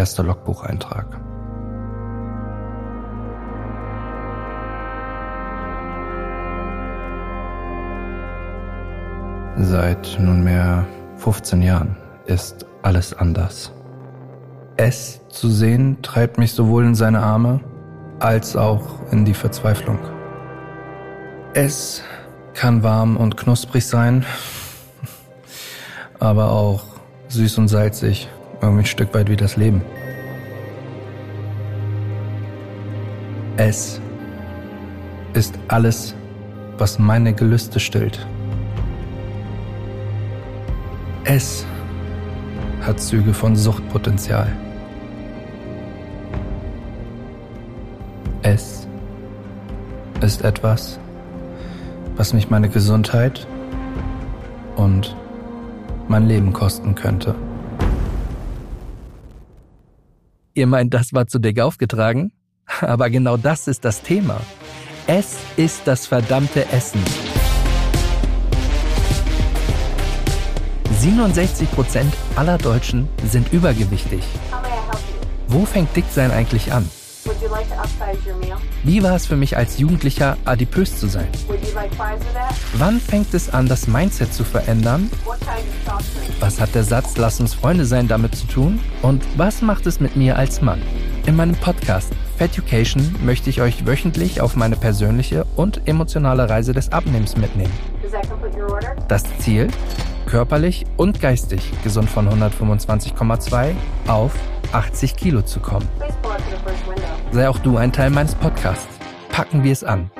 erster Logbucheintrag. Seit nunmehr 15 Jahren ist alles anders. Es zu sehen treibt mich sowohl in seine Arme als auch in die Verzweiflung. Es kann warm und knusprig sein, aber auch süß und salzig, irgendwie ein Stück weit wie das Leben. Es ist alles, was meine Gelüste stillt. Es hat Züge von Suchtpotenzial. Es ist etwas, was mich meine Gesundheit und mein Leben kosten könnte. Ihr meint, das war zu dick aufgetragen? Aber genau das ist das Thema. Es ist das verdammte Essen. 67% aller Deutschen sind übergewichtig. Wo fängt Dicksein eigentlich an? Wie war es für mich als Jugendlicher, adipös zu sein? Wann fängt es an, das Mindset zu verändern? Was hat der Satz Lass uns Freunde sein damit zu tun? Und was macht es mit mir als Mann? In meinem Podcast Feducation möchte ich euch wöchentlich auf meine persönliche und emotionale Reise des Abnehmens mitnehmen. Das Ziel? Körperlich und geistig gesund von 125,2 auf 80 Kilo zu kommen. Sei auch du ein Teil meines Podcasts. Packen wir es an.